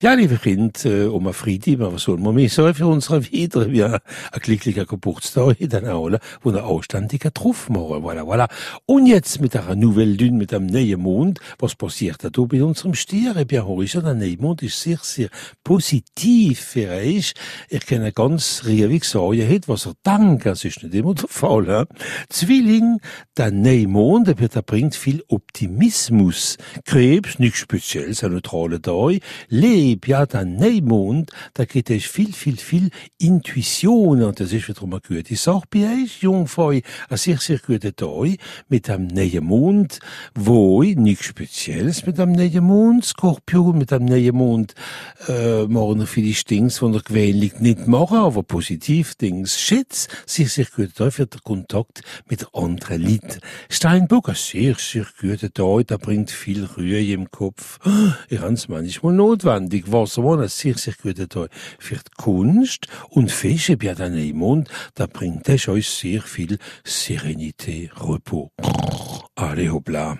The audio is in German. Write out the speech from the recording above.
Ja, liebe Kind, äh, Oma Friedi, was soll man mehr sagen für unsere wieder? wie ein glücklicher Geburtstag dann auch, wo eine anständige Truff machen, voilà, voilà. Und jetzt mit der Nouvelle Lune, mit dem neuen Mond, was passiert da bei unserem Stier? Eh bien, Horizont, der neue Mond ist sehr, sehr positiv für euch. Ich kann ganz riewig sagen, was er dankt, das ist nicht immer der Fall, he? Zwilling, der neue Mond, der bringt viel Optimismus. Krebs, nichts Spezielles, ein neutraler Tag. Ja, der Neumond, da geht es viel, viel, viel Intuition, und das ist wiederum eine gute Sache bei euch, Jungfrau, ein sehr, sehr guter Tag, mit dem Neumond, wo nichts Spezielles mit dem Neumond, Skorpion, mit dem Neumond, äh, machen wir viele Dinge, die wir gewöhnlich nicht machen, aber positiv Dinge. Schätz, sehr, sehr guter Tag für den Kontakt mit anderen Leuten. Steinbock, ein sehr, sehr guter Tag, der bringt viel Ruhe im Kopf. Ich habe es manchmal notwendig wichtig, was war ein sehr, sehr guter Tag für die Kunst und Fische bei der Neumond, da bringt es euch sehr viel Serenität, Repos. Allez, hoppla.